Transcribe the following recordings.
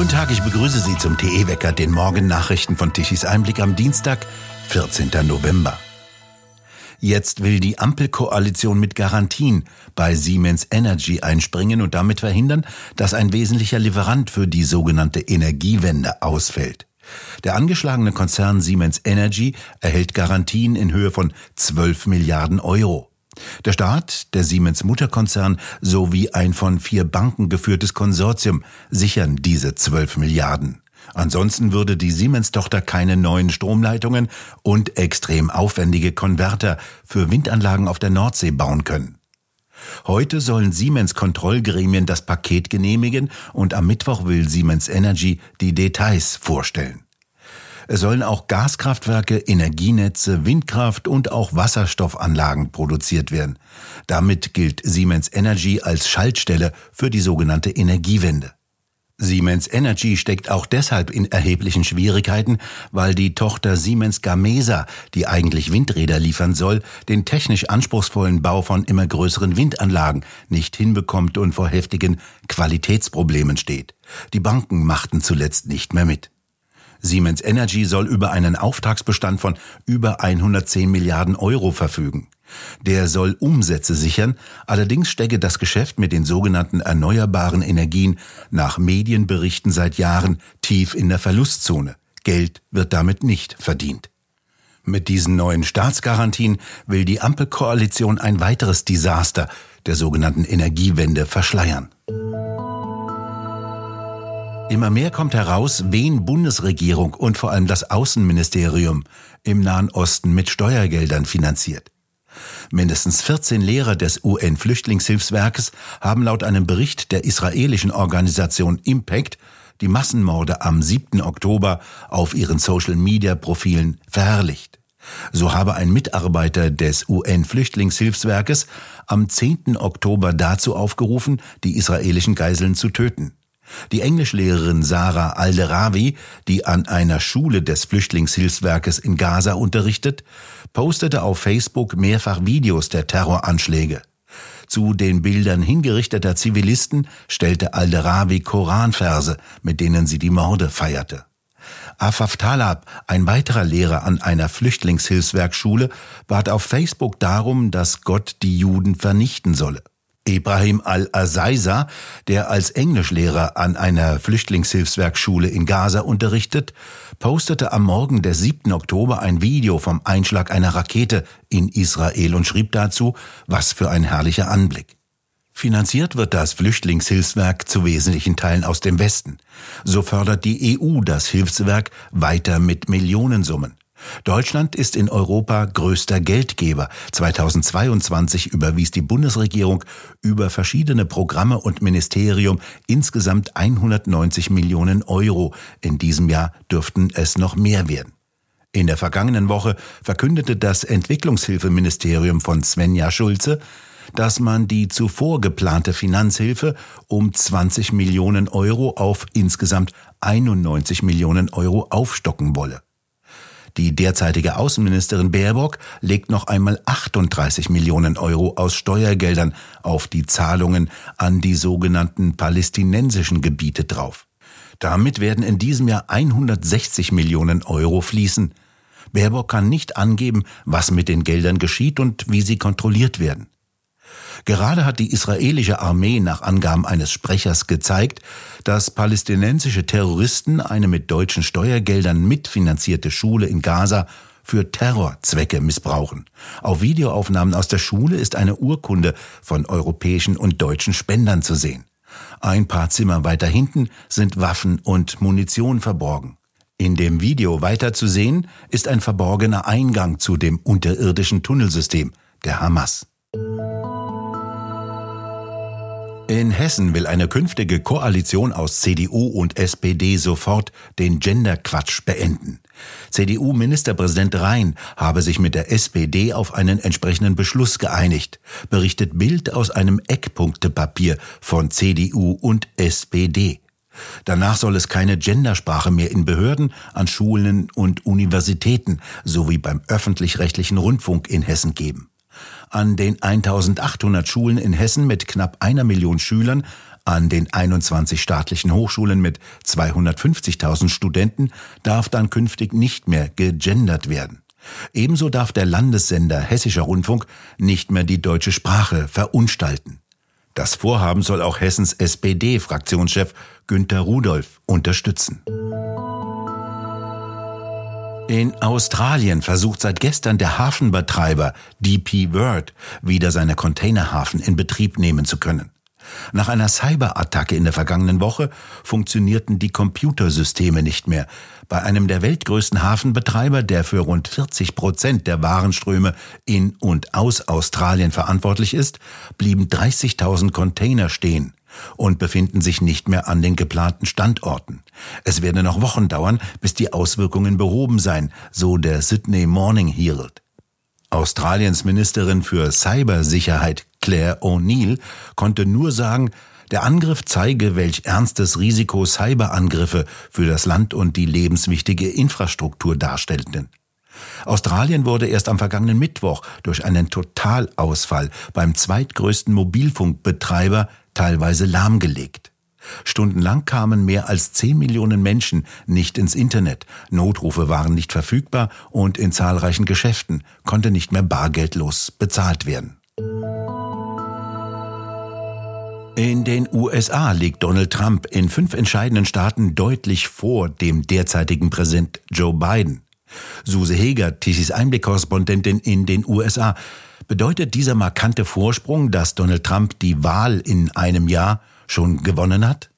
Guten Tag, ich begrüße Sie zum TE-Wecker, den Morgennachrichten von Tichys Einblick am Dienstag, 14. November. Jetzt will die Ampelkoalition mit Garantien bei Siemens Energy einspringen und damit verhindern, dass ein wesentlicher Lieferant für die sogenannte Energiewende ausfällt. Der angeschlagene Konzern Siemens Energy erhält Garantien in Höhe von 12 Milliarden Euro. Der Staat, der Siemens Mutterkonzern sowie ein von vier Banken geführtes Konsortium sichern diese 12 Milliarden. Ansonsten würde die Siemens-Tochter keine neuen Stromleitungen und extrem aufwendige Konverter für Windanlagen auf der Nordsee bauen können. Heute sollen Siemens Kontrollgremien das Paket genehmigen und am Mittwoch will Siemens Energy die Details vorstellen. Es sollen auch Gaskraftwerke, Energienetze, Windkraft und auch Wasserstoffanlagen produziert werden. Damit gilt Siemens Energy als Schaltstelle für die sogenannte Energiewende. Siemens Energy steckt auch deshalb in erheblichen Schwierigkeiten, weil die Tochter Siemens Gamesa, die eigentlich Windräder liefern soll, den technisch anspruchsvollen Bau von immer größeren Windanlagen nicht hinbekommt und vor heftigen Qualitätsproblemen steht. Die Banken machten zuletzt nicht mehr mit. Siemens Energy soll über einen Auftragsbestand von über 110 Milliarden Euro verfügen. Der soll Umsätze sichern, allerdings stecke das Geschäft mit den sogenannten erneuerbaren Energien nach Medienberichten seit Jahren tief in der Verlustzone. Geld wird damit nicht verdient. Mit diesen neuen Staatsgarantien will die Ampelkoalition ein weiteres Desaster der sogenannten Energiewende verschleiern. Immer mehr kommt heraus, wen Bundesregierung und vor allem das Außenministerium im Nahen Osten mit Steuergeldern finanziert. Mindestens 14 Lehrer des UN-Flüchtlingshilfswerkes haben laut einem Bericht der israelischen Organisation Impact die Massenmorde am 7. Oktober auf ihren Social-Media-Profilen verherrlicht. So habe ein Mitarbeiter des UN-Flüchtlingshilfswerkes am 10. Oktober dazu aufgerufen, die israelischen Geiseln zu töten. Die Englischlehrerin Sarah Alderawi, die an einer Schule des Flüchtlingshilfswerkes in Gaza unterrichtet, postete auf Facebook mehrfach Videos der Terroranschläge. Zu den Bildern hingerichteter Zivilisten stellte Alderawi Koranverse, mit denen sie die Morde feierte. Afaf Talab, ein weiterer Lehrer an einer Flüchtlingshilfswerkschule, bat auf Facebook darum, dass Gott die Juden vernichten solle. Ibrahim al-Azaiza, der als Englischlehrer an einer Flüchtlingshilfswerkschule in Gaza unterrichtet, postete am Morgen des 7. Oktober ein Video vom Einschlag einer Rakete in Israel und schrieb dazu, was für ein herrlicher Anblick. Finanziert wird das Flüchtlingshilfswerk zu wesentlichen Teilen aus dem Westen. So fördert die EU das Hilfswerk weiter mit Millionensummen. Deutschland ist in Europa größter Geldgeber. 2022 überwies die Bundesregierung über verschiedene Programme und Ministerium insgesamt 190 Millionen Euro. In diesem Jahr dürften es noch mehr werden. In der vergangenen Woche verkündete das Entwicklungshilfeministerium von Svenja Schulze, dass man die zuvor geplante Finanzhilfe um 20 Millionen Euro auf insgesamt 91 Millionen Euro aufstocken wolle. Die derzeitige Außenministerin Baerbock legt noch einmal 38 Millionen Euro aus Steuergeldern auf die Zahlungen an die sogenannten palästinensischen Gebiete drauf. Damit werden in diesem Jahr 160 Millionen Euro fließen. Baerbock kann nicht angeben, was mit den Geldern geschieht und wie sie kontrolliert werden. Gerade hat die israelische Armee nach Angaben eines Sprechers gezeigt, dass palästinensische Terroristen eine mit deutschen Steuergeldern mitfinanzierte Schule in Gaza für Terrorzwecke missbrauchen. Auf Videoaufnahmen aus der Schule ist eine Urkunde von europäischen und deutschen Spendern zu sehen. Ein paar Zimmer weiter hinten sind Waffen und Munition verborgen. In dem Video weiter zu sehen ist ein verborgener Eingang zu dem unterirdischen Tunnelsystem der Hamas. In Hessen will eine künftige Koalition aus CDU und SPD sofort den Genderquatsch beenden. CDU-Ministerpräsident Rhein habe sich mit der SPD auf einen entsprechenden Beschluss geeinigt, berichtet Bild aus einem Eckpunktepapier von CDU und SPD. Danach soll es keine Gendersprache mehr in Behörden, an Schulen und Universitäten sowie beim öffentlich-rechtlichen Rundfunk in Hessen geben. An den 1800 Schulen in Hessen mit knapp einer Million Schülern, an den 21 staatlichen Hochschulen mit 250.000 Studenten darf dann künftig nicht mehr gegendert werden. Ebenso darf der Landessender Hessischer Rundfunk nicht mehr die deutsche Sprache verunstalten. Das Vorhaben soll auch Hessens SPD-Fraktionschef Günter Rudolph unterstützen. In Australien versucht seit gestern der Hafenbetreiber DP World wieder seine Containerhafen in Betrieb nehmen zu können. Nach einer Cyberattacke in der vergangenen Woche funktionierten die Computersysteme nicht mehr. Bei einem der weltgrößten Hafenbetreiber, der für rund 40 Prozent der Warenströme in und aus Australien verantwortlich ist, blieben 30.000 Container stehen und befinden sich nicht mehr an den geplanten Standorten. Es werde noch Wochen dauern, bis die Auswirkungen behoben seien, so der Sydney Morning Herald. Australiens Ministerin für Cybersicherheit Claire O'Neill konnte nur sagen, der Angriff zeige, welch ernstes Risiko Cyberangriffe für das Land und die lebenswichtige Infrastruktur darstellten. Australien wurde erst am vergangenen Mittwoch durch einen Totalausfall beim zweitgrößten Mobilfunkbetreiber teilweise lahmgelegt. Stundenlang kamen mehr als 10 Millionen Menschen nicht ins Internet, Notrufe waren nicht verfügbar und in zahlreichen Geschäften konnte nicht mehr bargeldlos bezahlt werden. In den USA liegt Donald Trump in fünf entscheidenden Staaten deutlich vor dem derzeitigen Präsident Joe Biden. Suse Heger, Tichys Einblick-Korrespondentin in den USA. Bedeutet dieser markante Vorsprung, dass Donald Trump die Wahl in einem Jahr schon gewonnen hat?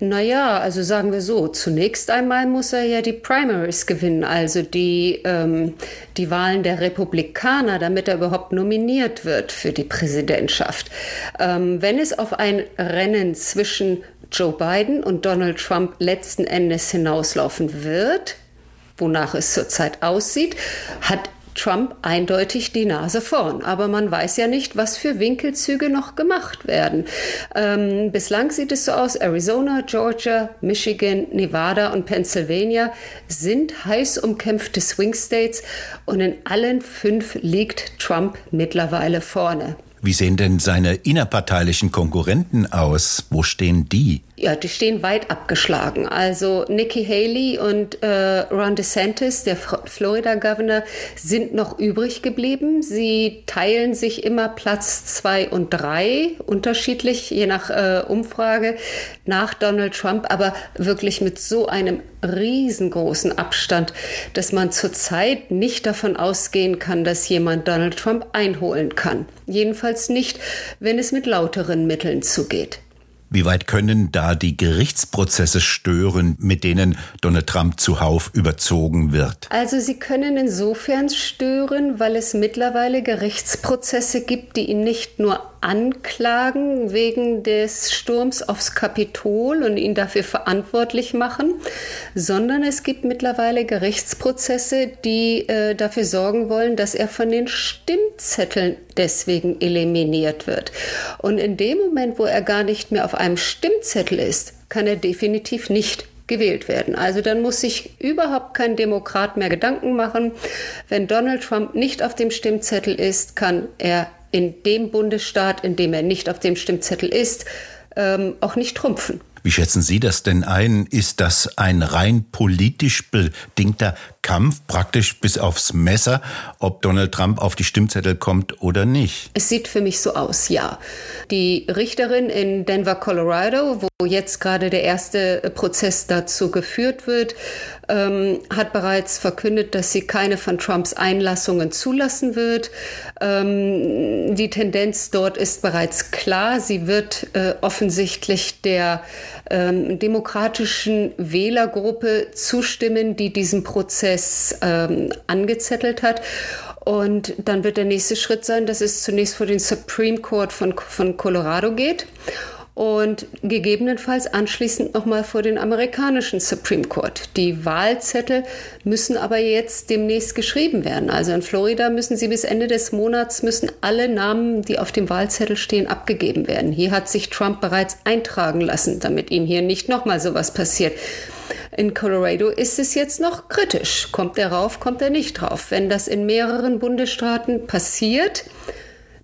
Naja, also sagen wir so, zunächst einmal muss er ja die Primaries gewinnen, also die, ähm, die Wahlen der Republikaner, damit er überhaupt nominiert wird für die Präsidentschaft. Ähm, wenn es auf ein Rennen zwischen Joe Biden und Donald Trump letzten Endes hinauslaufen wird, wonach es zurzeit aussieht, hat Trump eindeutig die Nase vorn. Aber man weiß ja nicht, was für Winkelzüge noch gemacht werden. Ähm, bislang sieht es so aus, Arizona, Georgia, Michigan, Nevada und Pennsylvania sind heiß umkämpfte Swing States und in allen fünf liegt Trump mittlerweile vorne. Wie sehen denn seine innerparteilichen Konkurrenten aus? Wo stehen die? Ja, die stehen weit abgeschlagen. Also Nikki Haley und äh, Ron DeSantis, der Florida-Governor, sind noch übrig geblieben. Sie teilen sich immer Platz zwei und drei, unterschiedlich, je nach äh, Umfrage, nach Donald Trump, aber wirklich mit so einem riesengroßen Abstand, dass man zurzeit nicht davon ausgehen kann, dass jemand Donald Trump einholen kann. Jedenfalls nicht, wenn es mit lauteren Mitteln zugeht. Wie weit können da die Gerichtsprozesse stören, mit denen Donald Trump zuhauf überzogen wird? Also sie können insofern stören, weil es mittlerweile Gerichtsprozesse gibt, die ihn nicht nur anklagen wegen des Sturms aufs Kapitol und ihn dafür verantwortlich machen, sondern es gibt mittlerweile Gerichtsprozesse, die äh, dafür sorgen wollen, dass er von den Stimmzetteln deswegen eliminiert wird. Und in dem Moment, wo er gar nicht mehr auf einem Stimmzettel ist, kann er definitiv nicht gewählt werden. Also dann muss sich überhaupt kein Demokrat mehr Gedanken machen. Wenn Donald Trump nicht auf dem Stimmzettel ist, kann er in dem Bundesstaat, in dem er nicht auf dem Stimmzettel ist, ähm, auch nicht trumpfen. Wie schätzen Sie das denn ein? Ist das ein rein politisch bedingter Kampf, praktisch bis aufs Messer, ob Donald Trump auf die Stimmzettel kommt oder nicht? Es sieht für mich so aus, ja. Die Richterin in Denver, Colorado, wo jetzt gerade der erste Prozess dazu geführt wird, ähm, hat bereits verkündet, dass sie keine von Trumps Einlassungen zulassen wird. Ähm, die Tendenz dort ist bereits klar. Sie wird äh, offensichtlich der ähm, demokratischen Wählergruppe zustimmen, die diesen Prozess ähm, angezettelt hat. Und dann wird der nächste Schritt sein, dass es zunächst vor den Supreme Court von, von Colorado geht und gegebenenfalls anschließend nochmal vor den amerikanischen Supreme Court. Die Wahlzettel müssen aber jetzt demnächst geschrieben werden. Also in Florida müssen sie bis Ende des Monats müssen alle Namen, die auf dem Wahlzettel stehen, abgegeben werden. Hier hat sich Trump bereits eintragen lassen, damit ihm hier nicht nochmal sowas passiert. In Colorado ist es jetzt noch kritisch. Kommt er rauf, kommt er nicht rauf. Wenn das in mehreren Bundesstaaten passiert,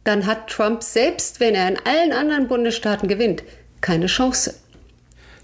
dann hat Trump, selbst wenn er in allen anderen Bundesstaaten gewinnt, keine Chance.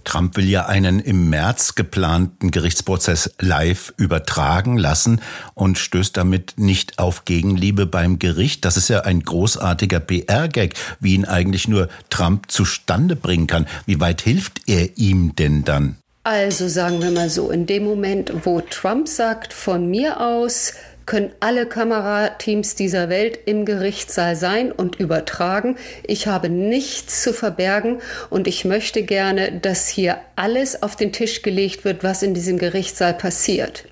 Trump will ja einen im März geplanten Gerichtsprozess live übertragen lassen und stößt damit nicht auf Gegenliebe beim Gericht. Das ist ja ein großartiger PR-Gag, wie ihn eigentlich nur Trump zustande bringen kann. Wie weit hilft er ihm denn dann? Also sagen wir mal so, in dem Moment, wo Trump sagt, von mir aus können alle Kamerateams dieser Welt im Gerichtssaal sein und übertragen. Ich habe nichts zu verbergen und ich möchte gerne, dass hier alles auf den Tisch gelegt wird, was in diesem Gerichtssaal passiert.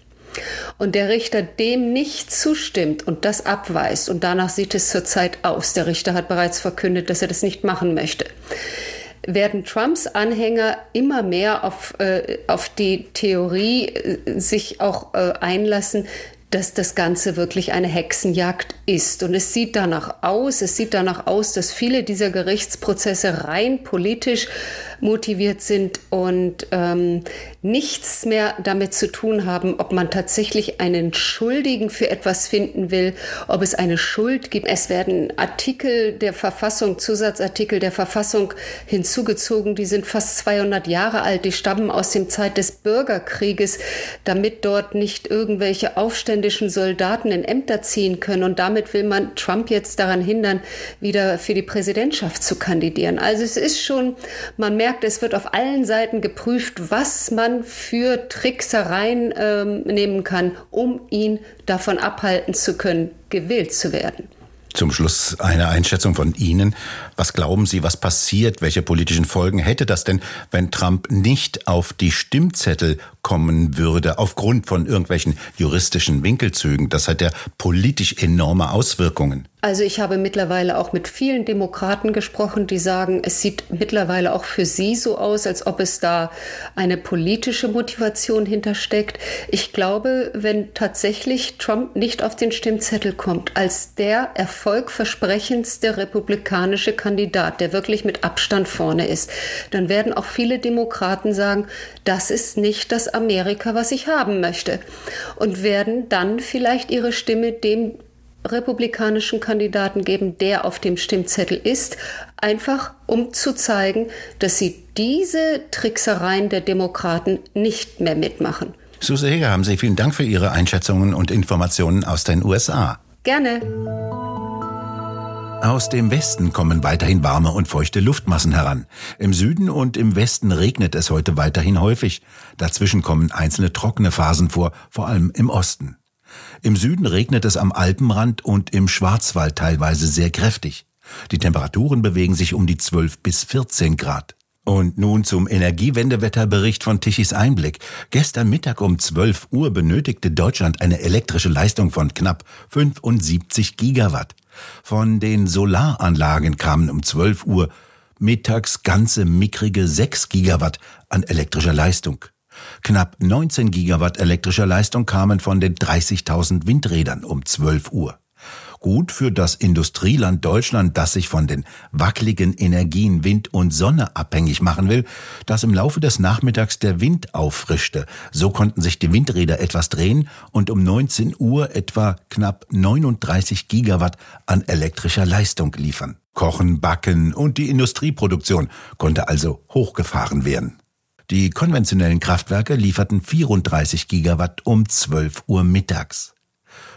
Und der Richter dem nicht zustimmt und das abweist, und danach sieht es zurzeit aus, der Richter hat bereits verkündet, dass er das nicht machen möchte werden Trumps Anhänger immer mehr auf, äh, auf die Theorie äh, sich auch äh, einlassen, dass das Ganze wirklich eine Hexenjagd ist. Und es sieht danach aus, es sieht danach aus, dass viele dieser Gerichtsprozesse rein politisch motiviert sind und ähm, nichts mehr damit zu tun haben, ob man tatsächlich einen Schuldigen für etwas finden will, ob es eine Schuld gibt. Es werden Artikel der Verfassung, Zusatzartikel der Verfassung hinzugezogen, die sind fast 200 Jahre alt, die stammen aus dem Zeit des Bürgerkrieges, damit dort nicht irgendwelche aufständischen Soldaten in Ämter ziehen können. Und damit will man Trump jetzt daran hindern, wieder für die Präsidentschaft zu kandidieren. Also es ist schon, man merkt, merkt, es wird auf allen Seiten geprüft, was man für Tricksereien ähm, nehmen kann, um ihn davon abhalten zu können, gewählt zu werden. Zum Schluss eine Einschätzung von Ihnen. Was glauben Sie, was passiert? Welche politischen Folgen hätte das denn, wenn Trump nicht auf die Stimmzettel kommen würde, aufgrund von irgendwelchen juristischen Winkelzügen? Das hat ja politisch enorme Auswirkungen. Also ich habe mittlerweile auch mit vielen Demokraten gesprochen, die sagen, es sieht mittlerweile auch für sie so aus, als ob es da eine politische Motivation hintersteckt. Ich glaube, wenn tatsächlich Trump nicht auf den Stimmzettel kommt, als der erfolgversprechendste republikanische Kandidat, der wirklich mit Abstand vorne ist, dann werden auch viele Demokraten sagen, das ist nicht das Amerika, was ich haben möchte. Und werden dann vielleicht ihre Stimme dem republikanischen Kandidaten geben, der auf dem Stimmzettel ist, einfach um zu zeigen, dass sie diese Tricksereien der Demokraten nicht mehr mitmachen. Suse Heger, haben Sie vielen Dank für Ihre Einschätzungen und Informationen aus den USA. Gerne. Aus dem Westen kommen weiterhin warme und feuchte Luftmassen heran. Im Süden und im Westen regnet es heute weiterhin häufig. Dazwischen kommen einzelne trockene Phasen vor, vor allem im Osten. Im Süden regnet es am Alpenrand und im Schwarzwald teilweise sehr kräftig. Die Temperaturen bewegen sich um die 12 bis 14 Grad. Und nun zum Energiewendewetterbericht von Tichys Einblick. Gestern Mittag um 12 Uhr benötigte Deutschland eine elektrische Leistung von knapp 75 Gigawatt. Von den Solaranlagen kamen um 12 Uhr mittags ganze mickrige 6 Gigawatt an elektrischer Leistung. Knapp 19 Gigawatt elektrischer Leistung kamen von den 30.000 Windrädern um 12 Uhr. Gut für das Industrieland Deutschland, das sich von den wackeligen Energien Wind und Sonne abhängig machen will, das im Laufe des Nachmittags der Wind auffrischte. So konnten sich die Windräder etwas drehen und um 19 Uhr etwa knapp 39 Gigawatt an elektrischer Leistung liefern. Kochen, Backen und die Industrieproduktion konnte also hochgefahren werden. Die konventionellen Kraftwerke lieferten 34 Gigawatt um 12 Uhr mittags.